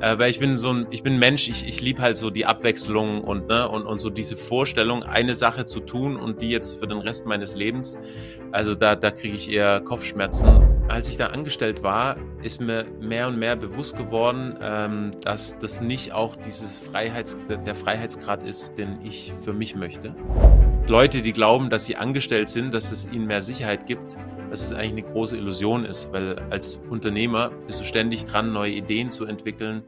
Äh, weil ich bin so ein, ich bin Mensch, ich, ich liebe halt so die Abwechslung und, ne, und, und so diese Vorstellung, eine Sache zu tun und die jetzt für den Rest meines Lebens. Also da, da kriege ich eher Kopfschmerzen. Als ich da angestellt war, ist mir mehr und mehr bewusst geworden, ähm, dass das nicht auch dieses Freiheits, der Freiheitsgrad ist, den ich für mich möchte. Leute, die glauben, dass sie angestellt sind, dass es ihnen mehr Sicherheit gibt, dass es eigentlich eine große Illusion ist, weil als Unternehmer bist du ständig dran, neue Ideen zu entwickeln.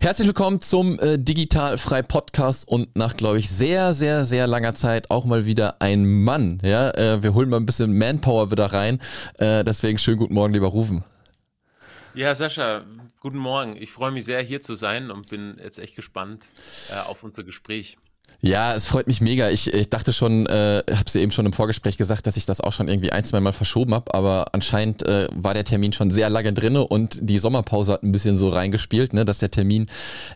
Herzlich willkommen zum äh, Digital Frei Podcast und nach, glaube ich, sehr, sehr, sehr langer Zeit auch mal wieder ein Mann. Ja, äh, wir holen mal ein bisschen Manpower wieder rein. Äh, deswegen schönen guten Morgen, lieber Rufen. Ja, Sascha, guten Morgen. Ich freue mich sehr, hier zu sein und bin jetzt echt gespannt äh, auf unser Gespräch. Ja, es freut mich mega. Ich, ich dachte schon, äh, habe sie eben schon im Vorgespräch gesagt, dass ich das auch schon irgendwie ein, zwei Mal verschoben habe, aber anscheinend äh, war der Termin schon sehr lange drinne und die Sommerpause hat ein bisschen so reingespielt, ne, dass der Termin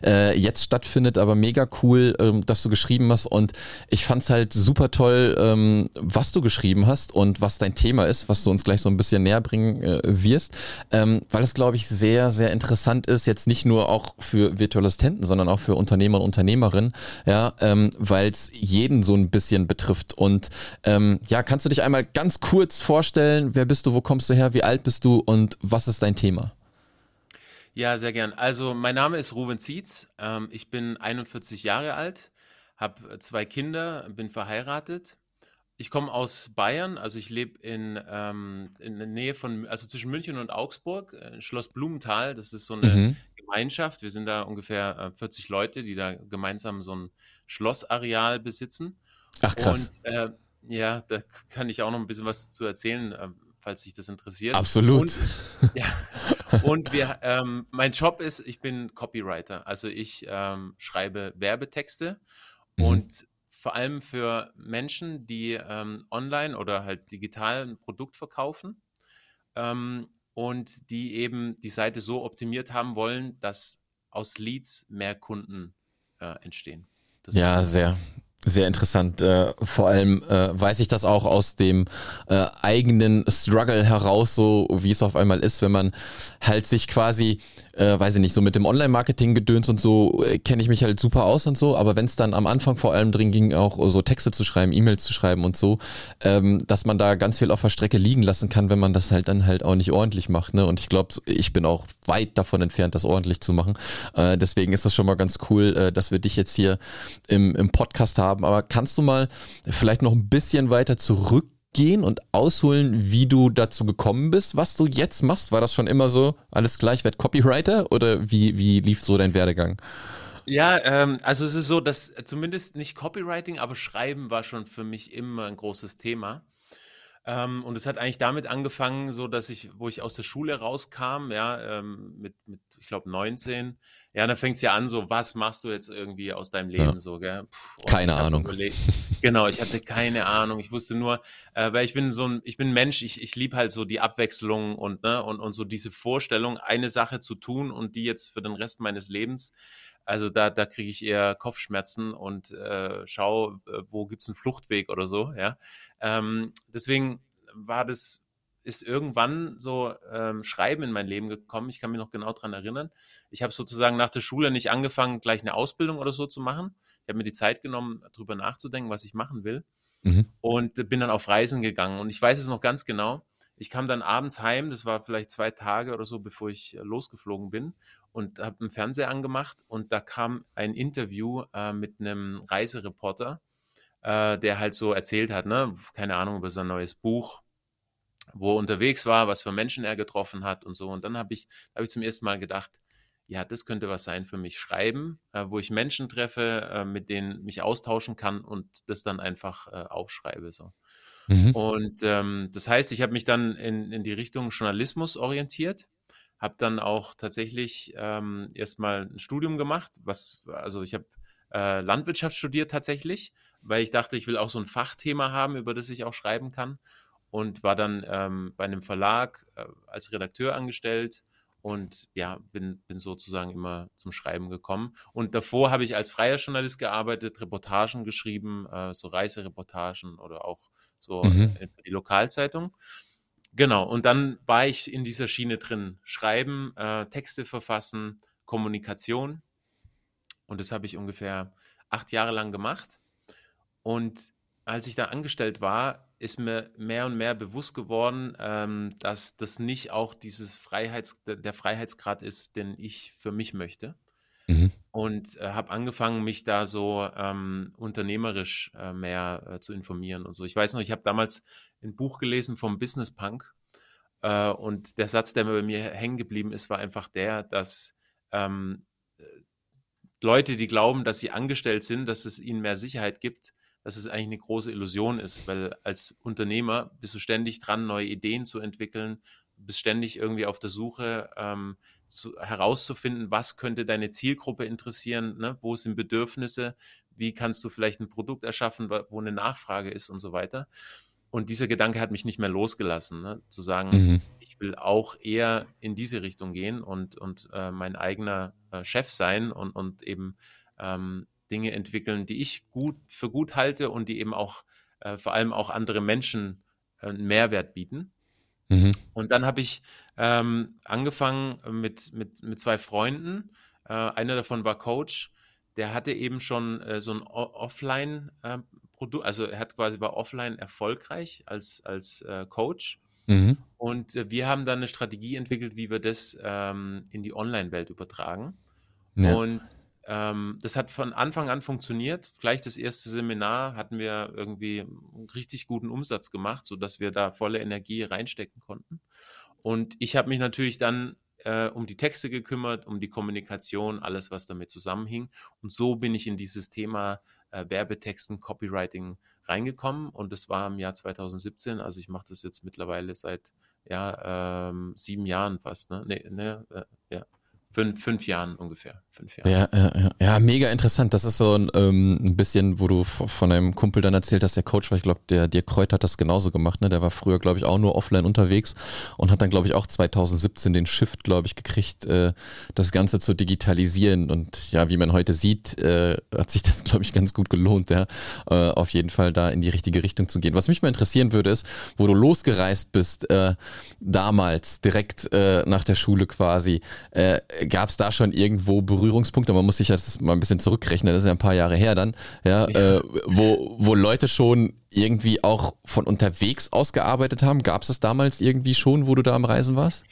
äh, jetzt stattfindet, aber mega cool, ähm, dass du geschrieben hast und ich fand's halt super toll, ähm, was du geschrieben hast und was dein Thema ist, was du uns gleich so ein bisschen näher bringen äh, wirst, ähm, weil es, glaube ich, sehr, sehr interessant ist, jetzt nicht nur auch für virtuelle Assistenten, sondern auch für Unternehmer und Unternehmerinnen, ja, ähm, weil es jeden so ein bisschen betrifft. Und ähm, ja, kannst du dich einmal ganz kurz vorstellen, wer bist du, wo kommst du her, wie alt bist du und was ist dein Thema? Ja, sehr gern. Also mein Name ist Ruben Zietz. Ähm, ich bin 41 Jahre alt, habe zwei Kinder, bin verheiratet. Ich komme aus Bayern, also ich lebe in, ähm, in der Nähe von, also zwischen München und Augsburg, in Schloss Blumenthal. Das ist so eine mhm. Gemeinschaft. Wir sind da ungefähr 40 äh, Leute, die da gemeinsam so ein Schlossareal besitzen. Ach krass. Und äh, ja, da kann ich auch noch ein bisschen was zu erzählen, äh, falls sich das interessiert. Absolut. Und, ja, und wir, ähm, mein Job ist, ich bin Copywriter. Also ich ähm, schreibe Werbetexte mhm. und vor allem für Menschen, die ähm, online oder halt digital ein Produkt verkaufen ähm, und die eben die Seite so optimiert haben wollen, dass aus Leads mehr Kunden äh, entstehen. Das ja, sehr, sehr interessant. Äh, vor allem äh, weiß ich das auch aus dem äh, eigenen Struggle heraus, so wie es auf einmal ist, wenn man halt sich quasi, weiß ich nicht, so mit dem Online-Marketing-Gedöns und so kenne ich mich halt super aus und so, aber wenn es dann am Anfang vor allem drin ging, auch so Texte zu schreiben, E-Mails zu schreiben und so, ähm, dass man da ganz viel auf der Strecke liegen lassen kann, wenn man das halt dann halt auch nicht ordentlich macht. Ne? Und ich glaube, ich bin auch weit davon entfernt, das ordentlich zu machen. Deswegen ist das schon mal ganz cool, dass wir dich jetzt hier im, im Podcast haben haben. Aber kannst du mal vielleicht noch ein bisschen weiter zurückgehen und ausholen, wie du dazu gekommen bist, was du jetzt machst? War das schon immer so, alles gleich, werd Copywriter oder wie, wie lief so dein Werdegang? Ja, ähm, also es ist so, dass zumindest nicht Copywriting, aber Schreiben war schon für mich immer ein großes Thema. Ähm, und es hat eigentlich damit angefangen, so dass ich, wo ich aus der Schule rauskam, ja, ähm, mit, mit, ich glaube, 19, ja, dann fängt es ja an, so, was machst du jetzt irgendwie aus deinem Leben ja. so, gell? Puh, keine Ahnung. Genau, ich hatte keine Ahnung. Ich wusste nur, äh, weil ich bin so ein, ich bin Mensch, ich, ich liebe halt so die Abwechslung und, ne, und, und so diese Vorstellung, eine Sache zu tun und die jetzt für den Rest meines Lebens. Also da, da kriege ich eher Kopfschmerzen und äh, schau, äh, wo gibt's einen Fluchtweg oder so, ja. Ähm, deswegen war das ist irgendwann so ähm, Schreiben in mein Leben gekommen. Ich kann mich noch genau daran erinnern. Ich habe sozusagen nach der Schule nicht angefangen, gleich eine Ausbildung oder so zu machen. Ich habe mir die Zeit genommen, darüber nachzudenken, was ich machen will. Mhm. Und bin dann auf Reisen gegangen. Und ich weiß es noch ganz genau. Ich kam dann abends heim, das war vielleicht zwei Tage oder so, bevor ich äh, losgeflogen bin und habe einen Fernseher angemacht und da kam ein Interview äh, mit einem Reisereporter, äh, der halt so erzählt hat, ne, keine Ahnung über sein neues Buch, wo er unterwegs war, was für Menschen er getroffen hat und so. Und dann habe ich, hab ich zum ersten Mal gedacht, ja, das könnte was sein für mich. Schreiben, äh, wo ich Menschen treffe, äh, mit denen mich austauschen kann und das dann einfach äh, aufschreibe. So. Mhm. Und ähm, das heißt, ich habe mich dann in, in die Richtung Journalismus orientiert, habe dann auch tatsächlich ähm, erstmal ein Studium gemacht, was, also ich habe äh, Landwirtschaft studiert tatsächlich, weil ich dachte, ich will auch so ein Fachthema haben, über das ich auch schreiben kann und war dann ähm, bei einem Verlag äh, als Redakteur angestellt und ja, bin, bin sozusagen immer zum Schreiben gekommen. Und davor habe ich als freier Journalist gearbeitet, Reportagen geschrieben, äh, so Reisereportagen oder auch so mhm. in die Lokalzeitung. Genau, und dann war ich in dieser Schiene drin. Schreiben, äh, Texte verfassen, Kommunikation. Und das habe ich ungefähr acht Jahre lang gemacht. Und als ich da angestellt war, ist mir mehr und mehr bewusst geworden, ähm, dass das nicht auch dieses Freiheits, der Freiheitsgrad ist, den ich für mich möchte. Mhm. Und äh, habe angefangen, mich da so ähm, unternehmerisch äh, mehr äh, zu informieren und so. Ich weiß noch, ich habe damals ein Buch gelesen vom Business Punk äh, und der Satz, der mir bei mir hängen geblieben ist, war einfach der, dass ähm, äh, Leute, die glauben, dass sie angestellt sind, dass es ihnen mehr Sicherheit gibt, dass es eigentlich eine große Illusion ist, weil als Unternehmer bist du ständig dran, neue Ideen zu entwickeln, bist ständig irgendwie auf der Suche ähm, zu, herauszufinden, was könnte deine Zielgruppe interessieren, ne? wo sind Bedürfnisse, wie kannst du vielleicht ein Produkt erschaffen, wo eine Nachfrage ist und so weiter. Und dieser Gedanke hat mich nicht mehr losgelassen, ne? zu sagen, mhm. ich will auch eher in diese Richtung gehen und, und äh, mein eigener äh, Chef sein und, und eben ähm, Dinge entwickeln, die ich gut für gut halte und die eben auch äh, vor allem auch andere Menschen äh, einen Mehrwert bieten. Mhm. Und dann habe ich ähm, angefangen mit, mit, mit zwei Freunden. Äh, einer davon war Coach. Der hatte eben schon äh, so ein Offline-Produkt, äh, also er hat quasi war offline erfolgreich als, als äh, Coach. Mhm. Und wir haben dann eine Strategie entwickelt, wie wir das ähm, in die Online-Welt übertragen. Ja. Und ähm, das hat von Anfang an funktioniert. Gleich das erste Seminar hatten wir irgendwie einen richtig guten Umsatz gemacht, sodass wir da volle Energie reinstecken konnten. Und ich habe mich natürlich dann äh, um die Texte gekümmert, um die Kommunikation, alles, was damit zusammenhing. Und so bin ich in dieses Thema äh, Werbetexten, Copywriting reingekommen. Und das war im Jahr 2017. Also ich mache das jetzt mittlerweile seit ja, ähm, sieben Jahren fast. Ne? Nee, ne, äh, ja fünf, fünf Jahren ungefähr. Fünf Jahre. Ja, ja, ja. ja, mega interessant. Das ist so ein, ähm, ein bisschen, wo du von einem Kumpel dann erzählt hast, der Coach war, ich glaube, der Dirk Kreut hat das genauso gemacht. Ne? Der war früher, glaube ich, auch nur offline unterwegs und hat dann, glaube ich, auch 2017 den Shift, glaube ich, gekriegt, äh, das Ganze zu digitalisieren. Und ja, wie man heute sieht, äh, hat sich das, glaube ich, ganz gut gelohnt, ja, äh, auf jeden Fall da in die richtige Richtung zu gehen. Was mich mal interessieren würde, ist, wo du losgereist bist, äh, damals, direkt äh, nach der Schule quasi, äh, gab es da schon irgendwo Berührungspunkte? Man muss sich das mal ein bisschen zurückrechnen, das ist ja ein paar Jahre her dann, ja, ja. Äh, wo, wo Leute schon irgendwie auch von unterwegs aus gearbeitet haben. Gab es das damals irgendwie schon, wo du da am Reisen warst?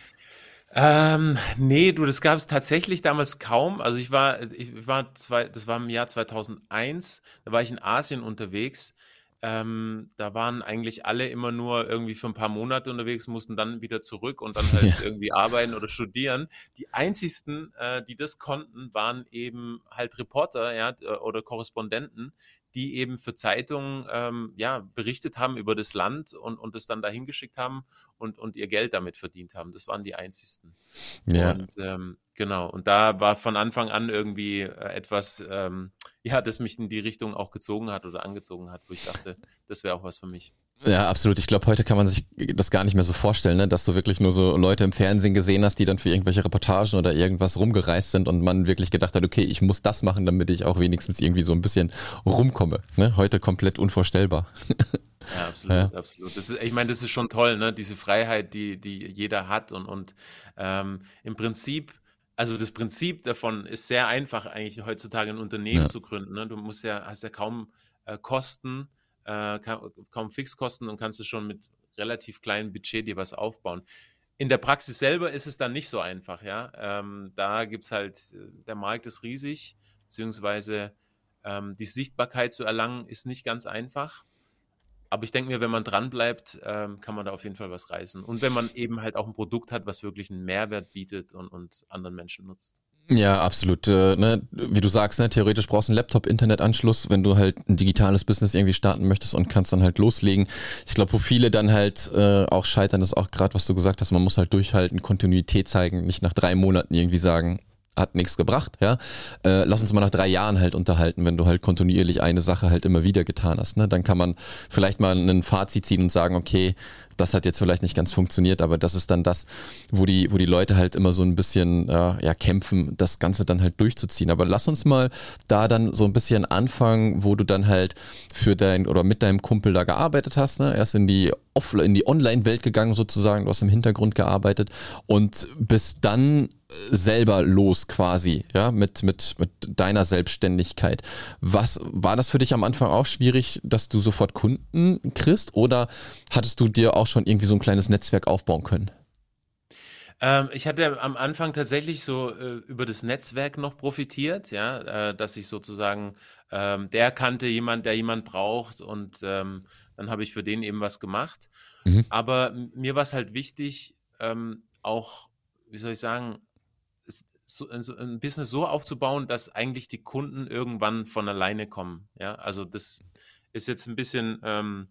Ähm, nee, du, das gab es tatsächlich damals kaum. Also ich war, ich war zwei, das war im Jahr 2001, da war ich in Asien unterwegs ähm, da waren eigentlich alle immer nur irgendwie für ein paar Monate unterwegs, mussten dann wieder zurück und dann halt ja. irgendwie arbeiten oder studieren. Die einzigsten, äh, die das konnten, waren eben halt Reporter, ja, oder Korrespondenten, die eben für Zeitungen ähm, ja, berichtet haben über das Land und, und es dann dahin geschickt haben und, und ihr Geld damit verdient haben. Das waren die einzigsten. Ja. Und ähm, genau, und da war von Anfang an irgendwie äh, etwas, ähm, ja, das mich in die Richtung auch gezogen hat oder angezogen hat, wo ich dachte, das wäre auch was für mich. Ja, absolut. Ich glaube, heute kann man sich das gar nicht mehr so vorstellen, ne? dass du wirklich nur so Leute im Fernsehen gesehen hast, die dann für irgendwelche Reportagen oder irgendwas rumgereist sind und man wirklich gedacht hat, okay, ich muss das machen, damit ich auch wenigstens irgendwie so ein bisschen rumkomme. Ne? Heute komplett unvorstellbar. Ja, absolut, ja. absolut. Das ist, ich meine, das ist schon toll, ne? Diese Freiheit, die, die jeder hat und, und ähm, im Prinzip also das Prinzip davon ist sehr einfach eigentlich heutzutage ein Unternehmen ja. zu gründen. Ne? Du musst ja, hast ja kaum äh, Kosten, äh, kaum Fixkosten und kannst du schon mit relativ kleinem Budget dir was aufbauen. In der Praxis selber ist es dann nicht so einfach, ja. Ähm, da gibt es halt, äh, der Markt ist riesig, beziehungsweise ähm, die Sichtbarkeit zu erlangen, ist nicht ganz einfach. Aber ich denke mir, wenn man dran bleibt, ähm, kann man da auf jeden Fall was reißen. Und wenn man eben halt auch ein Produkt hat, was wirklich einen Mehrwert bietet und, und anderen Menschen nutzt. Ja, absolut. Äh, ne? Wie du sagst, ne? theoretisch brauchst du einen Laptop-Internetanschluss, wenn du halt ein digitales Business irgendwie starten möchtest und kannst dann halt loslegen. Ich glaube, wo viele dann halt äh, auch scheitern, ist auch gerade, was du gesagt hast, man muss halt durchhalten, Kontinuität zeigen, nicht nach drei Monaten irgendwie sagen, hat nichts gebracht, ja. Äh, lass uns mal nach drei Jahren halt unterhalten, wenn du halt kontinuierlich eine Sache halt immer wieder getan hast. Ne? Dann kann man vielleicht mal ein Fazit ziehen und sagen, okay, das hat jetzt vielleicht nicht ganz funktioniert, aber das ist dann das, wo die, wo die Leute halt immer so ein bisschen äh, ja, kämpfen, das Ganze dann halt durchzuziehen. Aber lass uns mal da dann so ein bisschen anfangen, wo du dann halt für dein oder mit deinem Kumpel da gearbeitet hast. Ne? Erst in die Offline, in die Online-Welt gegangen sozusagen, du hast im Hintergrund gearbeitet und bist dann selber los quasi, ja, mit, mit, mit deiner Selbstständigkeit. Was war das für dich am Anfang auch schwierig, dass du sofort Kunden kriegst oder hattest du dir auch schon irgendwie so ein kleines Netzwerk aufbauen können? Ähm, ich hatte am Anfang tatsächlich so äh, über das Netzwerk noch profitiert, ja, äh, dass ich sozusagen, ähm, der kannte jemand, der jemand braucht und ähm, dann habe ich für den eben was gemacht. Mhm. Aber mir war es halt wichtig, ähm, auch, wie soll ich sagen, so, ein Business so aufzubauen, dass eigentlich die Kunden irgendwann von alleine kommen. Ja, also das ist jetzt ein bisschen, ähm,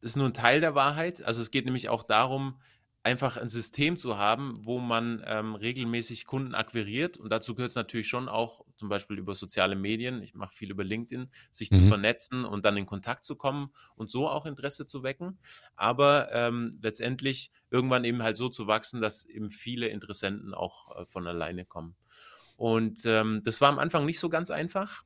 ist nur ein Teil der Wahrheit. Also es geht nämlich auch darum, einfach ein System zu haben, wo man ähm, regelmäßig Kunden akquiriert. Und dazu gehört es natürlich schon auch, zum Beispiel über soziale Medien, ich mache viel über LinkedIn, sich mhm. zu vernetzen und dann in Kontakt zu kommen und so auch Interesse zu wecken. Aber ähm, letztendlich irgendwann eben halt so zu wachsen, dass eben viele Interessenten auch äh, von alleine kommen. Und ähm, das war am Anfang nicht so ganz einfach,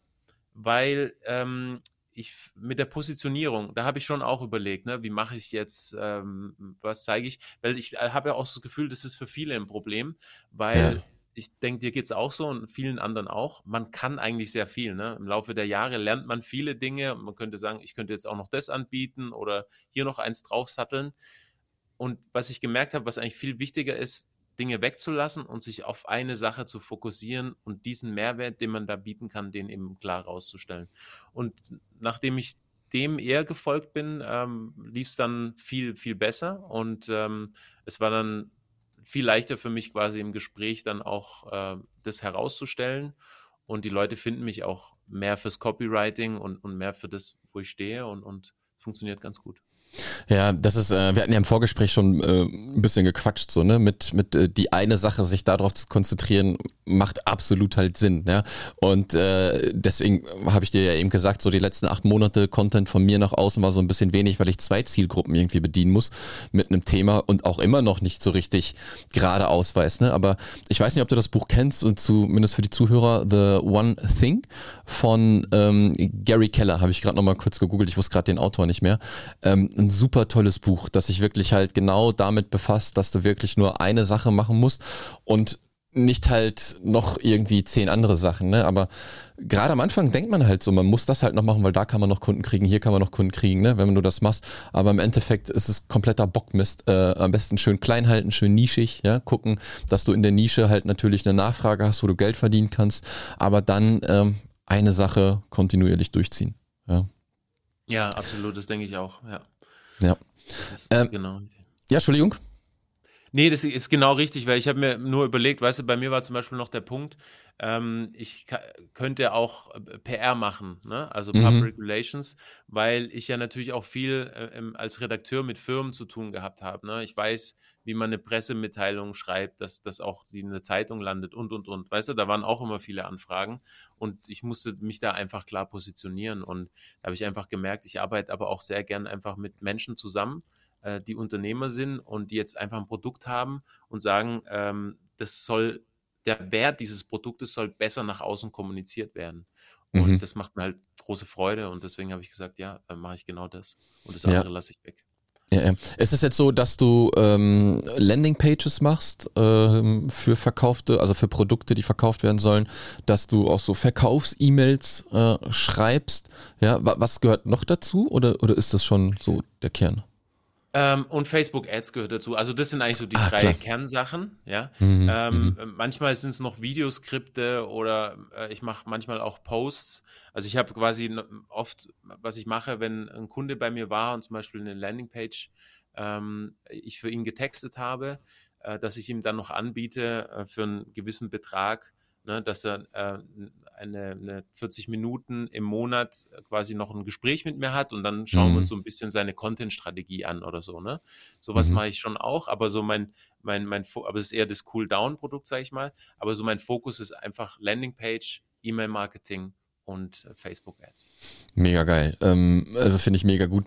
weil ähm, ich mit der Positionierung, da habe ich schon auch überlegt, ne, wie mache ich jetzt, ähm, was zeige ich, weil ich äh, habe ja auch das Gefühl, das ist für viele ein Problem, weil ja. ich denke, dir geht es auch so und vielen anderen auch. Man kann eigentlich sehr viel. Ne? Im Laufe der Jahre lernt man viele Dinge. Man könnte sagen, ich könnte jetzt auch noch das anbieten oder hier noch eins draufsatteln. Und was ich gemerkt habe, was eigentlich viel wichtiger ist, Dinge wegzulassen und sich auf eine Sache zu fokussieren und diesen Mehrwert, den man da bieten kann, den eben klar rauszustellen. Und nachdem ich dem eher gefolgt bin, ähm, lief es dann viel, viel besser und ähm, es war dann viel leichter für mich quasi im Gespräch dann auch äh, das herauszustellen und die Leute finden mich auch mehr fürs Copywriting und, und mehr für das, wo ich stehe und, und funktioniert ganz gut. Ja, das ist, äh, wir hatten ja im Vorgespräch schon äh, ein bisschen gequatscht, so, ne? Mit, mit äh, die eine Sache, sich darauf zu konzentrieren, macht absolut halt Sinn, ja. Und äh, deswegen habe ich dir ja eben gesagt, so die letzten acht Monate Content von mir nach außen war so ein bisschen wenig, weil ich zwei Zielgruppen irgendwie bedienen muss mit einem Thema und auch immer noch nicht so richtig gerade ausweist, ne? Aber ich weiß nicht, ob du das Buch kennst und zumindest für die Zuhörer The One Thing von ähm, Gary Keller, habe ich gerade nochmal kurz gegoogelt, ich wusste gerade den Autor nicht mehr. Ähm, ein super tolles Buch, das sich wirklich halt genau damit befasst, dass du wirklich nur eine Sache machen musst und nicht halt noch irgendwie zehn andere Sachen, ne? Aber gerade am Anfang denkt man halt so, man muss das halt noch machen, weil da kann man noch Kunden kriegen, hier kann man noch Kunden kriegen, ne? Wenn du das machst. Aber im Endeffekt ist es kompletter Bockmist. Äh, am besten schön klein halten, schön nischig, ja? Gucken, dass du in der Nische halt natürlich eine Nachfrage hast, wo du Geld verdienen kannst, aber dann ähm, eine Sache kontinuierlich durchziehen. Ja, ja absolut, das denke ich auch, ja. Ja. Ähm, genau. Ja, Entschuldigung. Nee, das ist genau richtig, weil ich habe mir nur überlegt, weißt du, bei mir war zum Beispiel noch der Punkt, ähm, ich könnte auch äh, PR machen, ne? also mhm. Public Relations, weil ich ja natürlich auch viel äh, als Redakteur mit Firmen zu tun gehabt habe. Ne? Ich weiß, wie man eine Pressemitteilung schreibt, dass das auch die in der Zeitung landet und, und, und. Weißt du, da waren auch immer viele Anfragen und ich musste mich da einfach klar positionieren und da habe ich einfach gemerkt, ich arbeite aber auch sehr gern einfach mit Menschen zusammen, äh, die Unternehmer sind und die jetzt einfach ein Produkt haben und sagen, ähm, das soll, der Wert dieses Produktes soll besser nach außen kommuniziert werden. Und mhm. das macht mir halt große Freude und deswegen habe ich gesagt, ja, dann mache ich genau das und das andere ja. lasse ich weg. Ja, ja. Ist es jetzt so, dass du ähm, Landingpages machst ähm, für verkaufte, also für Produkte, die verkauft werden sollen, dass du auch so Verkaufs-E-Mails äh, schreibst? Ja, was gehört noch dazu oder, oder ist das schon so der Kern? Ähm, und Facebook Ads gehört dazu. Also das sind eigentlich so die ah, drei klar. Kernsachen. Ja. Mhm, ähm, mhm. Manchmal sind es noch Videoskripte oder äh, ich mache manchmal auch Posts. Also ich habe quasi oft, was ich mache, wenn ein Kunde bei mir war und zum Beispiel eine Landingpage ähm, ich für ihn getextet habe, äh, dass ich ihm dann noch anbiete äh, für einen gewissen Betrag, ne, dass er äh, eine, eine 40 Minuten im Monat quasi noch ein Gespräch mit mir hat und dann schauen mhm. wir uns so ein bisschen seine Content-Strategie an oder so, ne? Sowas mhm. mache ich schon auch, aber so mein, mein, mein, aber es ist eher das Cool-Down-Produkt, sage ich mal. Aber so mein Fokus ist einfach Landingpage, E-Mail-Marketing und Facebook-Ads. Mega geil. Ähm, also finde ich mega gut.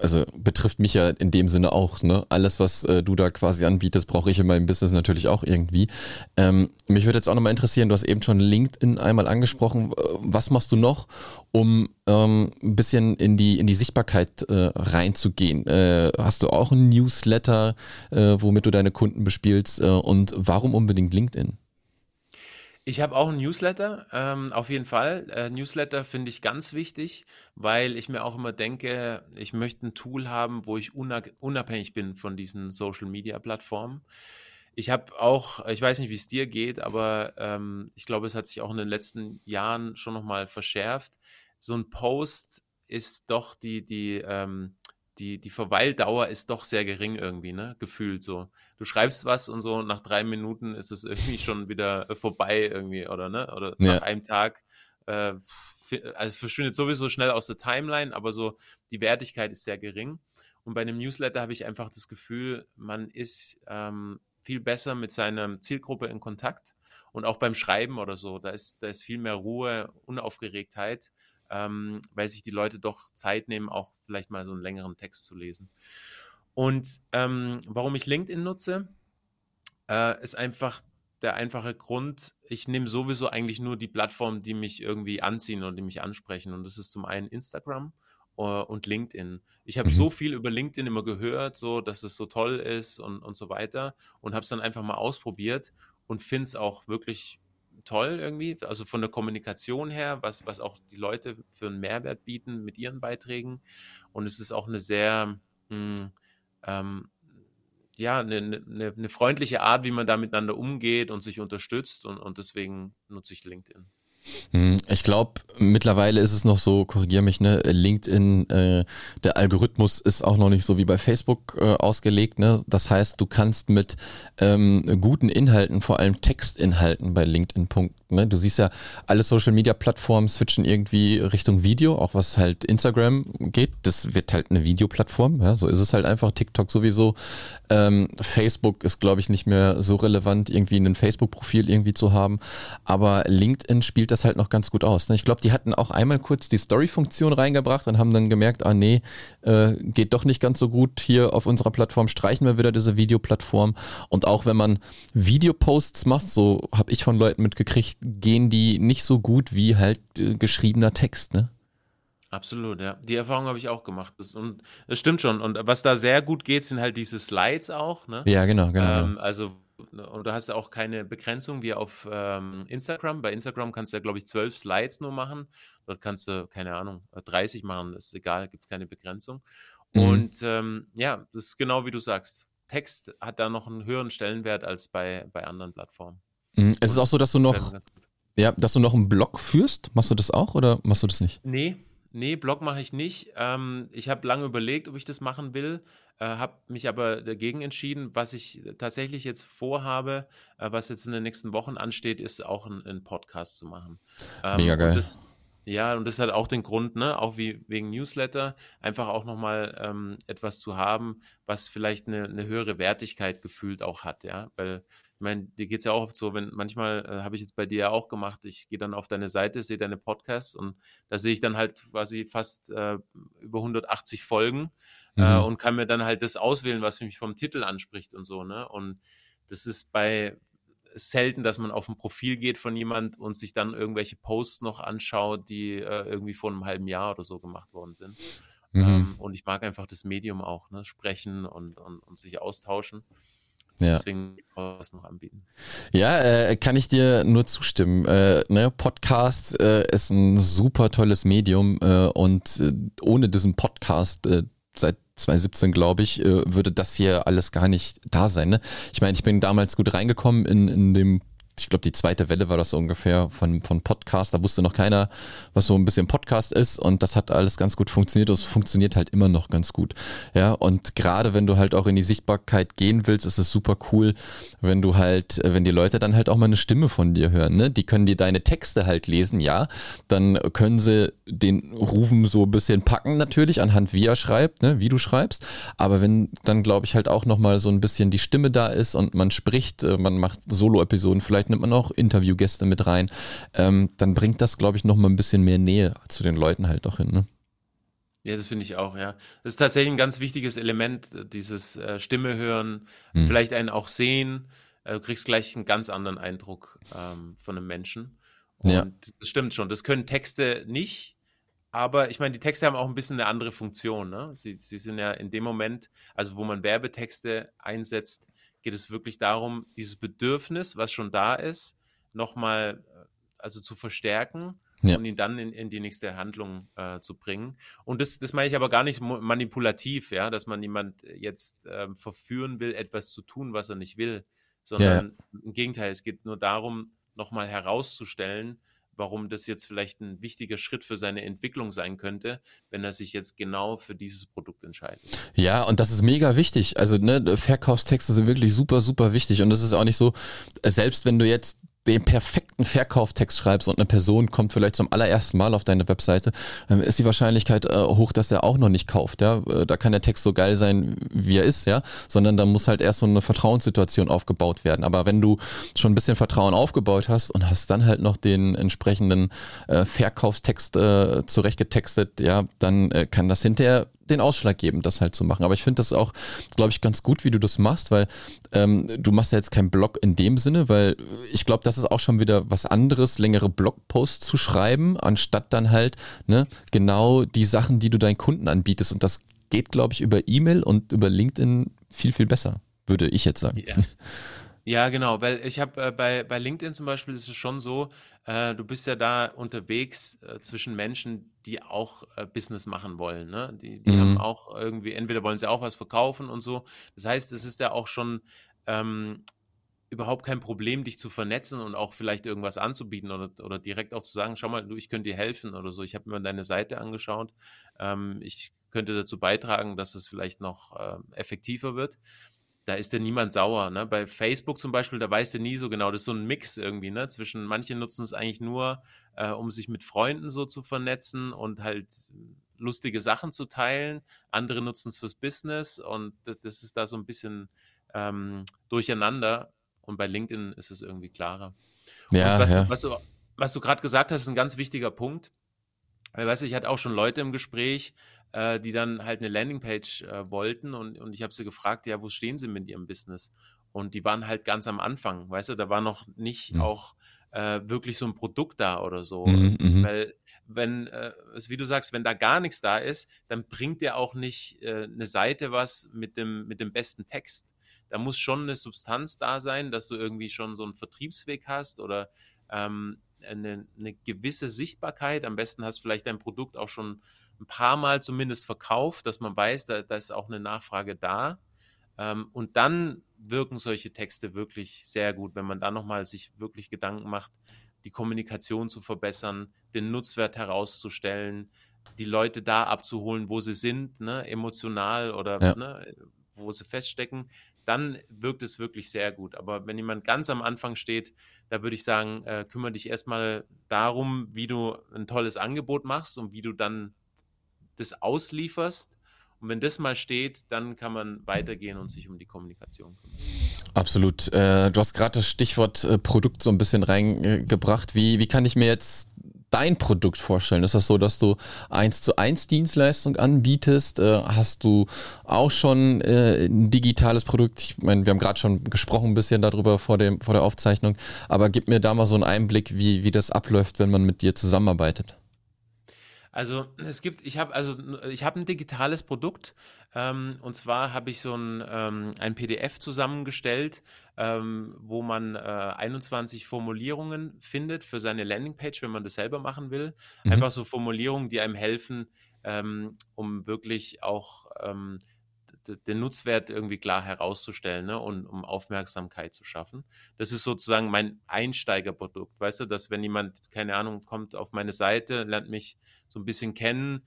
Also betrifft mich ja in dem Sinne auch. Ne? Alles, was äh, du da quasi anbietest, brauche ich in meinem Business natürlich auch irgendwie. Ähm, mich würde jetzt auch nochmal interessieren, du hast eben schon LinkedIn einmal angesprochen. Was machst du noch, um ähm, ein bisschen in die, in die Sichtbarkeit äh, reinzugehen? Äh, hast du auch einen Newsletter, äh, womit du deine Kunden bespielst? Äh, und warum unbedingt LinkedIn? Ich habe auch ein Newsletter, ähm, auf jeden Fall. Äh, Newsletter finde ich ganz wichtig, weil ich mir auch immer denke, ich möchte ein Tool haben, wo ich unabhängig bin von diesen Social-Media-Plattformen. Ich habe auch, ich weiß nicht, wie es dir geht, aber ähm, ich glaube, es hat sich auch in den letzten Jahren schon nochmal verschärft. So ein Post ist doch die, die, ähm, die, die Verweildauer ist doch sehr gering irgendwie, ne? Gefühlt so. Du schreibst was und so nach drei Minuten ist es irgendwie schon wieder äh, vorbei irgendwie, oder ne? Oder ja. nach einem Tag. Äh, also es verschwindet sowieso schnell aus der Timeline, aber so die Wertigkeit ist sehr gering. Und bei einem Newsletter habe ich einfach das Gefühl, man ist ähm, viel besser mit seiner Zielgruppe in Kontakt. Und auch beim Schreiben oder so, da ist, da ist viel mehr Ruhe, Unaufgeregtheit ähm, weil sich die Leute doch Zeit nehmen, auch vielleicht mal so einen längeren Text zu lesen. Und ähm, warum ich LinkedIn nutze, äh, ist einfach der einfache Grund, ich nehme sowieso eigentlich nur die Plattformen, die mich irgendwie anziehen und die mich ansprechen. Und das ist zum einen Instagram uh, und LinkedIn. Ich habe mhm. so viel über LinkedIn immer gehört, so dass es so toll ist und, und so weiter. Und habe es dann einfach mal ausprobiert und finde es auch wirklich toll irgendwie, also von der Kommunikation her, was, was auch die Leute für einen Mehrwert bieten mit ihren Beiträgen. Und es ist auch eine sehr, mh, hm, ähm, ja, eine, eine, eine, freundliche Art, wie man da miteinander umgeht und sich unterstützt. Und, und deswegen nutze ich LinkedIn. Hm, ich glaube, mittlerweile ist es noch so, korrigier mich, ne, LinkedIn, äh, der Algorithmus ist auch noch nicht so wie bei Facebook äh, ausgelegt. Ne? Das heißt, du kannst mit ähm, guten Inhalten, vor allem Textinhalten bei LinkedIn punkten. Ne? Du siehst ja, alle Social Media Plattformen switchen irgendwie Richtung Video, auch was halt Instagram geht. Das wird halt eine Videoplattform, ja? so ist es halt einfach. TikTok sowieso. Ähm, Facebook ist, glaube ich, nicht mehr so relevant, irgendwie ein Facebook-Profil irgendwie zu haben. Aber LinkedIn spielt das halt noch ganz gut aus. Ne? Ich glaube, die hatten auch einmal kurz die Story-Funktion reingebracht und haben dann gemerkt, ah nee, äh, geht doch nicht ganz so gut. Hier auf unserer Plattform streichen wir wieder diese Videoplattform. Und auch wenn man Videoposts macht, so habe ich von Leuten mitgekriegt, gehen die nicht so gut wie halt äh, geschriebener Text. Ne? Absolut, ja. Die Erfahrung habe ich auch gemacht. Das, und das stimmt schon. Und was da sehr gut geht, sind halt diese Slides auch. Ne? Ja, genau, genau. Ähm, also, und du hast ja auch keine Begrenzung wie auf ähm, Instagram. Bei Instagram kannst du ja, glaube ich, zwölf Slides nur machen. Dort kannst du, keine Ahnung, 30 machen. Das ist egal, gibt es keine Begrenzung. Mhm. Und ähm, ja, das ist genau wie du sagst. Text hat da noch einen höheren Stellenwert als bei, bei anderen Plattformen. Mhm. Es ist auch so, dass du noch, ja, dass du noch einen Blog führst. Machst du das auch oder machst du das nicht? Nee, Nee, Blog mache ich nicht. Ähm, ich habe lange überlegt, ob ich das machen will, äh, habe mich aber dagegen entschieden. Was ich tatsächlich jetzt vorhabe, äh, was jetzt in den nächsten Wochen ansteht, ist auch einen Podcast zu machen. Ähm, Mega geil. Das, ja, und das hat auch den Grund, ne, auch wie wegen Newsletter, einfach auch nochmal ähm, etwas zu haben, was vielleicht eine, eine höhere Wertigkeit gefühlt auch hat, ja, weil ich meine, dir geht es ja auch oft so, wenn manchmal äh, habe ich jetzt bei dir ja auch gemacht, ich gehe dann auf deine Seite, sehe deine Podcasts und da sehe ich dann halt quasi fast äh, über 180 Folgen äh, mhm. äh, und kann mir dann halt das auswählen, was mich vom Titel anspricht und so, ne? Und das ist bei selten, dass man auf ein Profil geht von jemand und sich dann irgendwelche Posts noch anschaut, die äh, irgendwie vor einem halben Jahr oder so gemacht worden sind. Mhm. Ähm, und ich mag einfach das Medium auch, ne? Sprechen und, und, und sich austauschen. Ja. Deswegen was noch anbieten. Ja, äh, kann ich dir nur zustimmen. Äh, ne, Podcast äh, ist ein super tolles Medium äh, und äh, ohne diesen Podcast äh, seit 2017, glaube ich, würde das hier alles gar nicht da sein. Ne? Ich meine, ich bin damals gut reingekommen in, in dem ich glaube, die zweite Welle war das so ungefähr von, von Podcast. Da wusste noch keiner, was so ein bisschen Podcast ist und das hat alles ganz gut funktioniert. Es funktioniert halt immer noch ganz gut. Ja, und gerade wenn du halt auch in die Sichtbarkeit gehen willst, ist es super cool, wenn du halt, wenn die Leute dann halt auch mal eine Stimme von dir hören. Ne? Die können dir deine Texte halt lesen, ja. Dann können sie den Rufen so ein bisschen packen, natürlich, anhand wie er schreibt, ne? wie du schreibst. Aber wenn dann, glaube ich, halt auch nochmal so ein bisschen die Stimme da ist und man spricht, äh, man macht Solo-Episoden vielleicht vielleicht nimmt man auch Interviewgäste mit rein, ähm, dann bringt das, glaube ich, nochmal ein bisschen mehr Nähe zu den Leuten halt auch hin. Ne? Ja, das finde ich auch, ja. Das ist tatsächlich ein ganz wichtiges Element, dieses äh, Stimme hören, hm. vielleicht einen auch sehen. Äh, du kriegst gleich einen ganz anderen Eindruck ähm, von einem Menschen. Und ja. das stimmt schon. Das können Texte nicht, aber ich meine, die Texte haben auch ein bisschen eine andere Funktion. Ne? Sie, sie sind ja in dem Moment, also wo man Werbetexte einsetzt, geht es wirklich darum, dieses Bedürfnis, was schon da ist, nochmal äh, also zu verstärken ja. und ihn dann in, in die nächste Handlung äh, zu bringen. Und das, das meine ich aber gar nicht manipulativ, ja, dass man jemand jetzt äh, verführen will, etwas zu tun, was er nicht will, sondern ja. im Gegenteil, es geht nur darum, nochmal herauszustellen, warum das jetzt vielleicht ein wichtiger Schritt für seine Entwicklung sein könnte, wenn er sich jetzt genau für dieses Produkt entscheidet. Ja, und das ist mega wichtig. Also ne, Verkaufstexte sind wirklich super, super wichtig. Und das ist auch nicht so, selbst wenn du jetzt den perfekten Verkauftext schreibst und eine Person kommt vielleicht zum allerersten Mal auf deine Webseite, ist die Wahrscheinlichkeit äh, hoch, dass er auch noch nicht kauft. Ja? Äh, da kann der Text so geil sein, wie er ist, ja, sondern da muss halt erst so eine Vertrauenssituation aufgebaut werden. Aber wenn du schon ein bisschen Vertrauen aufgebaut hast und hast dann halt noch den entsprechenden äh, Verkaufstext zurechtgetextet, ja, dann kann das hinterher den Ausschlag geben, das halt zu machen. Aber ich finde das auch, glaube ich, ganz gut, wie du das machst, weil ähm, du machst ja jetzt keinen Blog in dem Sinne, weil ich glaube, das ist auch schon wieder was anderes, längere Blogposts zu schreiben, anstatt dann halt ne, genau die Sachen, die du deinen Kunden anbietest. Und das geht, glaube ich, über E-Mail und über LinkedIn viel, viel besser, würde ich jetzt sagen. Ja. Ja, genau, weil ich habe äh, bei, bei LinkedIn zum Beispiel ist es schon so, äh, du bist ja da unterwegs äh, zwischen Menschen, die auch äh, Business machen wollen. Ne? Die, die mhm. haben auch irgendwie, entweder wollen sie auch was verkaufen und so. Das heißt, es ist ja auch schon ähm, überhaupt kein Problem, dich zu vernetzen und auch vielleicht irgendwas anzubieten oder, oder direkt auch zu sagen, schau mal, du, ich könnte dir helfen oder so. Ich habe mir deine Seite angeschaut. Ähm, ich könnte dazu beitragen, dass es vielleicht noch äh, effektiver wird da ist ja niemand sauer. Ne? Bei Facebook zum Beispiel, da weißt du nie so genau, das ist so ein Mix irgendwie, ne? Zwischen manche nutzen es eigentlich nur, äh, um sich mit Freunden so zu vernetzen und halt lustige Sachen zu teilen. Andere nutzen es fürs Business und das, das, ist da so ein bisschen ähm, durcheinander. Und bei LinkedIn ist es irgendwie klarer. Ja, was, ja. was du, was du gerade gesagt hast, ist ein ganz wichtiger Punkt. Weil, weißt du, ich hatte auch schon Leute im Gespräch, äh, die dann halt eine Landingpage äh, wollten und, und ich habe sie gefragt, ja, wo stehen sie mit ihrem Business? Und die waren halt ganz am Anfang, weißt du, da war noch nicht mhm. auch äh, wirklich so ein Produkt da oder so. Mhm, mhm. Weil, wenn, äh, wie du sagst, wenn da gar nichts da ist, dann bringt dir auch nicht äh, eine Seite was mit dem, mit dem besten Text. Da muss schon eine Substanz da sein, dass du irgendwie schon so einen Vertriebsweg hast oder ähm, eine, eine gewisse Sichtbarkeit. Am besten hast vielleicht dein Produkt auch schon ein paar Mal zumindest verkauft, dass man weiß, da, da ist auch eine Nachfrage da. Ähm, und dann wirken solche Texte wirklich sehr gut, wenn man da nochmal sich wirklich Gedanken macht, die Kommunikation zu verbessern, den Nutzwert herauszustellen, die Leute da abzuholen, wo sie sind, ne, emotional oder ja. ne, wo sie feststecken, dann wirkt es wirklich sehr gut. Aber wenn jemand ganz am Anfang steht, da würde ich sagen, äh, kümmere dich erstmal darum, wie du ein tolles Angebot machst und wie du dann das auslieferst. Und wenn das mal steht, dann kann man weitergehen und sich um die Kommunikation kümmern. Absolut. Äh, du hast gerade das Stichwort äh, Produkt so ein bisschen reingebracht. Wie, wie kann ich mir jetzt dein Produkt vorstellen? Ist das so, dass du eins zu eins Dienstleistung anbietest? Äh, hast du auch schon äh, ein digitales Produkt? Ich meine, wir haben gerade schon gesprochen ein bisschen darüber vor, dem, vor der Aufzeichnung, aber gib mir da mal so einen Einblick, wie, wie das abläuft, wenn man mit dir zusammenarbeitet. Also es gibt, ich habe also ich habe ein digitales Produkt ähm, und zwar habe ich so ein, ähm, ein PDF zusammengestellt, ähm, wo man äh, 21 Formulierungen findet für seine Landingpage, wenn man das selber machen will. Mhm. Einfach so Formulierungen, die einem helfen, ähm, um wirklich auch ähm, den Nutzwert irgendwie klar herauszustellen ne? und um Aufmerksamkeit zu schaffen. Das ist sozusagen mein Einsteigerprodukt. Weißt du, dass wenn jemand, keine Ahnung, kommt auf meine Seite, lernt mich so ein bisschen kennen,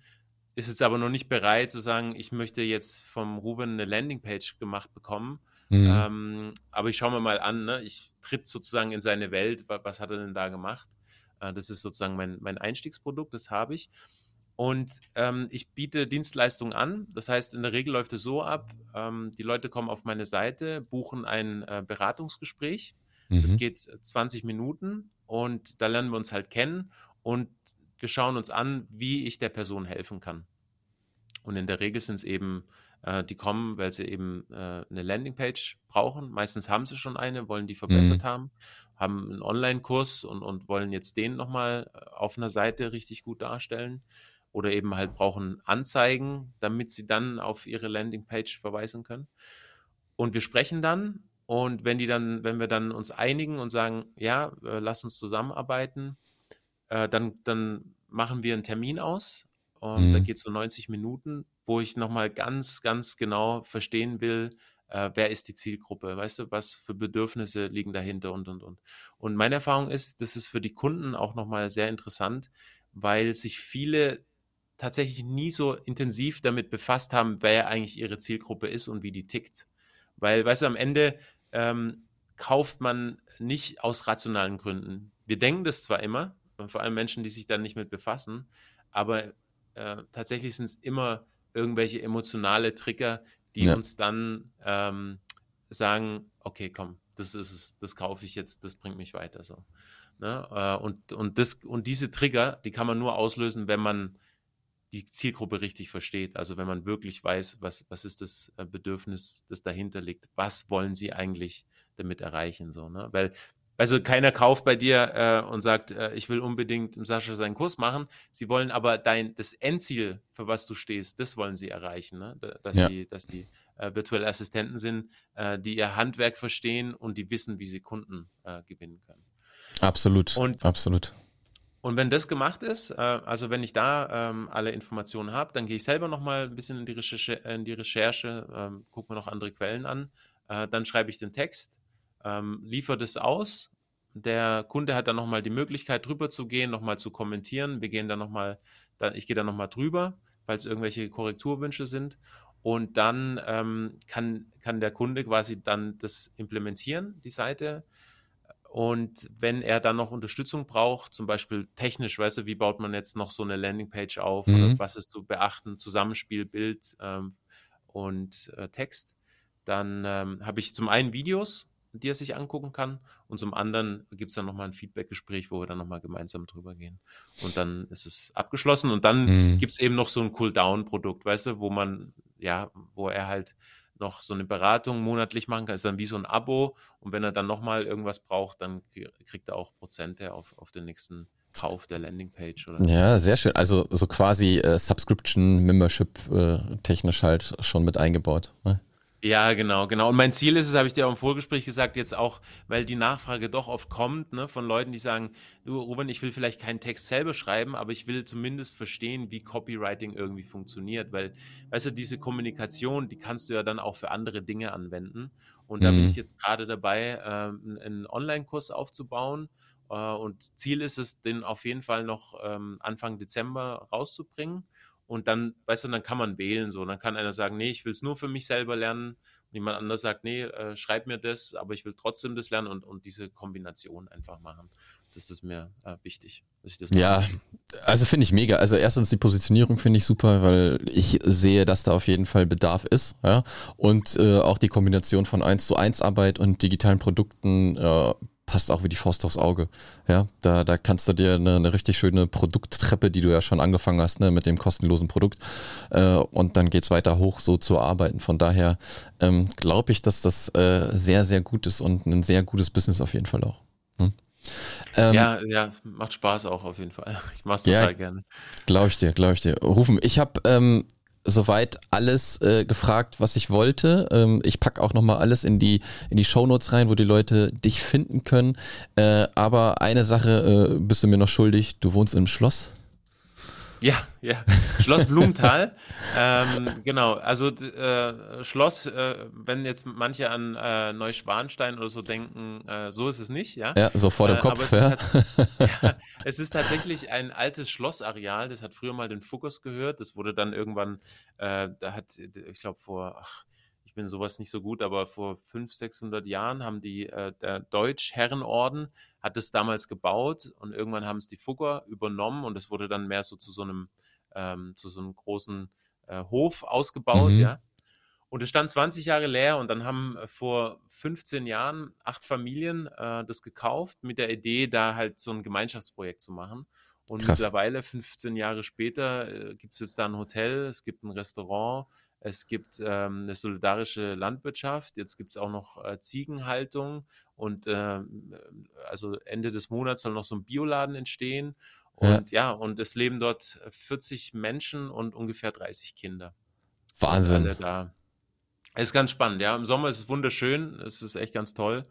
ist jetzt aber noch nicht bereit zu sagen, ich möchte jetzt vom Ruben eine Landingpage gemacht bekommen. Mhm. Ähm, aber ich schaue mir mal an, ne? ich tritt sozusagen in seine Welt, was hat er denn da gemacht? Äh, das ist sozusagen mein, mein Einstiegsprodukt, das habe ich. Und ähm, ich biete Dienstleistungen an. Das heißt, in der Regel läuft es so ab, ähm, die Leute kommen auf meine Seite, buchen ein äh, Beratungsgespräch. Das geht 20 Minuten und da lernen wir uns halt kennen und wir schauen uns an, wie ich der Person helfen kann. Und in der Regel sind es eben, äh, die kommen, weil sie eben äh, eine Landingpage brauchen. Meistens haben sie schon eine, wollen die verbessert Mhm. haben, haben einen Online-Kurs und, und wollen jetzt den nochmal äh, auf einer Seite richtig gut darstellen. Oder eben halt brauchen Anzeigen, damit sie dann auf ihre Landingpage verweisen können. Und wir sprechen dann und wenn die dann, wenn wir dann uns einigen und sagen, ja, äh, lass uns zusammenarbeiten, äh, dann, dann machen wir einen Termin aus. Und da Mhm. geht es so 90 Minuten, wo ich nochmal ganz, ganz genau verstehen will, äh, wer ist die Zielgruppe, weißt du, was für Bedürfnisse liegen dahinter und, und, und. Und meine Erfahrung ist, das ist für die Kunden auch nochmal sehr interessant, weil sich viele tatsächlich nie so intensiv damit befasst haben, wer eigentlich ihre Zielgruppe ist und wie die tickt. Weil, weißt du, am Ende ähm, kauft man nicht aus rationalen Gründen. Wir denken das zwar immer, vor allem Menschen, die sich dann nicht mit befassen, aber äh, tatsächlich sind es immer irgendwelche emotionale Trigger, die Ja. uns dann ähm, sagen, okay, komm, das ist es, das kaufe ich jetzt, das bringt mich weiter so. Ne? Äh, und, und, das, und diese Trigger, die kann man nur auslösen, wenn man die Zielgruppe richtig versteht. Also wenn man wirklich weiß, was, was ist das äh, Bedürfnis, das dahinter liegt. Was wollen sie eigentlich damit erreichen? So, ne? Weil, also keiner kauft bei dir äh, und sagt, äh, ich will unbedingt im Sascha seinen Kurs machen. Sie wollen aber dein, das Endziel, für was du stehst, das wollen sie erreichen. Ne? Da- Dass Ja. sie, dass sie äh, virtuelle Assistenten sind, äh, die ihr Handwerk verstehen und die wissen, wie sie Kunden äh, gewinnen können. Absolut. Und- Absolut. Und wenn das gemacht ist, äh, also wenn ich da ähm, alle Informationen habe, dann gehe ich selber nochmal ein bisschen in die Recherche, in die Recherche ähm, gucke mir noch andere Quellen an, äh, dann schreibe ich den Text, ähm, liefere das aus. Der Kunde hat dann nochmal die Möglichkeit, drüber zu gehen, nochmal zu kommentieren. Wir gehen dann nochmal, ich gehe dann nochmal drüber, falls irgendwelche Korrekturwünsche sind. Und dann kann, kann der Kunde quasi dann das implementieren, die Seite. Und wenn er dann noch Unterstützung braucht, zum Beispiel technisch, weißt du, wie baut man jetzt noch so eine Landingpage auf Mhm. oder was ist zu beachten, Zusammenspiel, Bild ähm, und äh, Text, dann ähm, habe ich zum einen Videos, die er sich angucken kann und zum anderen gibt es dann nochmal ein Feedbackgespräch, wo wir dann nochmal gemeinsam drüber gehen. Und dann ist es abgeschlossen und dann Mhm. gibt es eben noch so ein Cool-Down-Produkt, weißt du, wo man, ja, wo er halt noch so eine Beratung monatlich machen kann, ist dann wie so ein Abo und wenn er dann nochmal irgendwas braucht, dann kriegt er auch Prozente auf, auf den nächsten Kauf der Landingpage oder Ja, sehr schön. Also so quasi äh, Subscription, Membership äh, technisch halt schon mit eingebaut. Ne? Ja, genau, genau. Und mein Ziel ist es, habe ich dir auch im Vorgespräch gesagt, jetzt auch, weil die Nachfrage doch oft kommt, ne, von Leuten, die sagen, du, Ruben, ich will vielleicht keinen Text selber schreiben, aber ich will zumindest verstehen, wie Copywriting irgendwie funktioniert, weil, weißt du, diese Kommunikation, die kannst du ja dann auch für andere Dinge anwenden. Und da bin Mhm. ich jetzt gerade dabei, ähm, einen Online-Kurs aufzubauen. Äh, und Ziel ist es, den auf jeden Fall noch ähm, Anfang Dezember rauszubringen. Und dann, weißt du, dann kann man wählen so. Dann kann einer sagen, nee, ich will es nur für mich selber lernen. Und jemand anders sagt, nee, äh, schreib mir das, aber ich will trotzdem das lernen und, und diese Kombination einfach machen. Das ist mir äh, wichtig, dass ich das Ja, mache. also finde ich mega. Also erstens die Positionierung finde ich super, weil ich sehe, dass da auf jeden Fall Bedarf ist. Ja? Und äh, auch die Kombination von 1 zu 1 Arbeit und digitalen Produkten äh, passt auch wie die Faust aufs Auge. Ja, da, da kannst du dir eine, eine richtig schöne Produkttreppe, die du ja schon angefangen hast, ne, mit dem kostenlosen Produkt. Äh, und dann geht's weiter hoch, so zu arbeiten. Von daher ähm, glaube ich, dass das äh, sehr, sehr gut ist und ein sehr gutes Business auf jeden Fall auch. Hm? Ähm, ja, ja, macht Spaß auch auf jeden Fall. Ich mache es Ja. total gerne. Glaube ich dir, glaube ich dir. Rufen, ich habe ähm, soweit alles äh, gefragt, was ich wollte. Ähm, ich packe auch nochmal alles in die, in die Shownotes rein, wo die Leute dich finden können. Äh, aber eine Sache äh, bist du mir noch schuldig. Du wohnst im Schloss. Ja, ja. Schloss Blumenthal. ähm, genau, also äh, Schloss, äh, wenn jetzt manche an äh, Neuschwanstein oder so denken, äh, so ist es nicht, ja. Ja, so vor dem Äh, aber Kopf. es ist Ja. tat- ja, es ist tatsächlich ein altes Schlossareal, das hat früher mal den Fuggers gehört. Das wurde dann irgendwann, äh, da hat, ich glaube, vor, ach, ich bin sowas nicht so gut, aber vor 500, 600 Jahren haben die, äh, der Deutsch-Herrenorden hat es damals gebaut und irgendwann haben es die Fugger übernommen und es wurde dann mehr so zu so einem, ähm, zu so einem großen äh, Hof ausgebaut, Mhm. ja. Und es stand 20 Jahre leer und dann haben äh, vor 15 Jahren acht Familien äh, das gekauft mit der Idee, da halt so ein Gemeinschaftsprojekt zu machen. Und Krass. mittlerweile, 15 Jahre später, äh, gibt es jetzt da ein Hotel, es gibt ein Restaurant, es gibt ähm, eine solidarische Landwirtschaft, jetzt gibt es auch noch äh, Ziegenhaltung und äh, also Ende des Monats soll noch so ein Bioladen entstehen. Und ja. ja, und es leben dort 40 Menschen und ungefähr 30 Kinder. Wahnsinn. Da. Es ist ganz spannend, ja. Im Sommer ist es wunderschön, es ist echt ganz toll.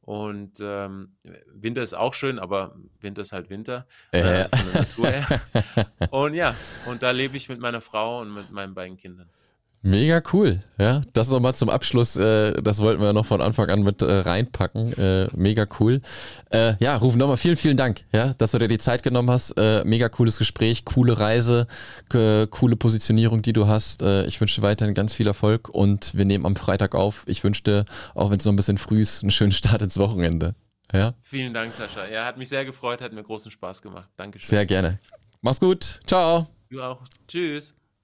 Und ähm, Winter ist auch schön, aber Winter ist halt Winter. Äh. Also von der Natur her. und ja, und da lebe ich mit meiner Frau und mit meinen beiden Kindern. Mega cool, ja. Das nochmal zum Abschluss, äh, das wollten wir noch von Anfang an mit äh, reinpacken. Äh, mega cool. Äh, ja, Rufen, nochmal vielen, vielen Dank, ja, dass du dir die Zeit genommen hast. Äh, mega cooles Gespräch, coole Reise, coole Positionierung, die du hast. Äh, ich wünsche dir weiterhin ganz viel Erfolg und wir nehmen am Freitag auf. Ich wünsche dir, auch wenn es noch ein bisschen früh ist, einen schönen Start ins Wochenende. Ja. Vielen Dank, Sascha. Ja, hat mich sehr gefreut, hat mir großen Spaß gemacht. Dankeschön. Sehr gerne. Mach's gut. Ciao. Du auch. Tschüss.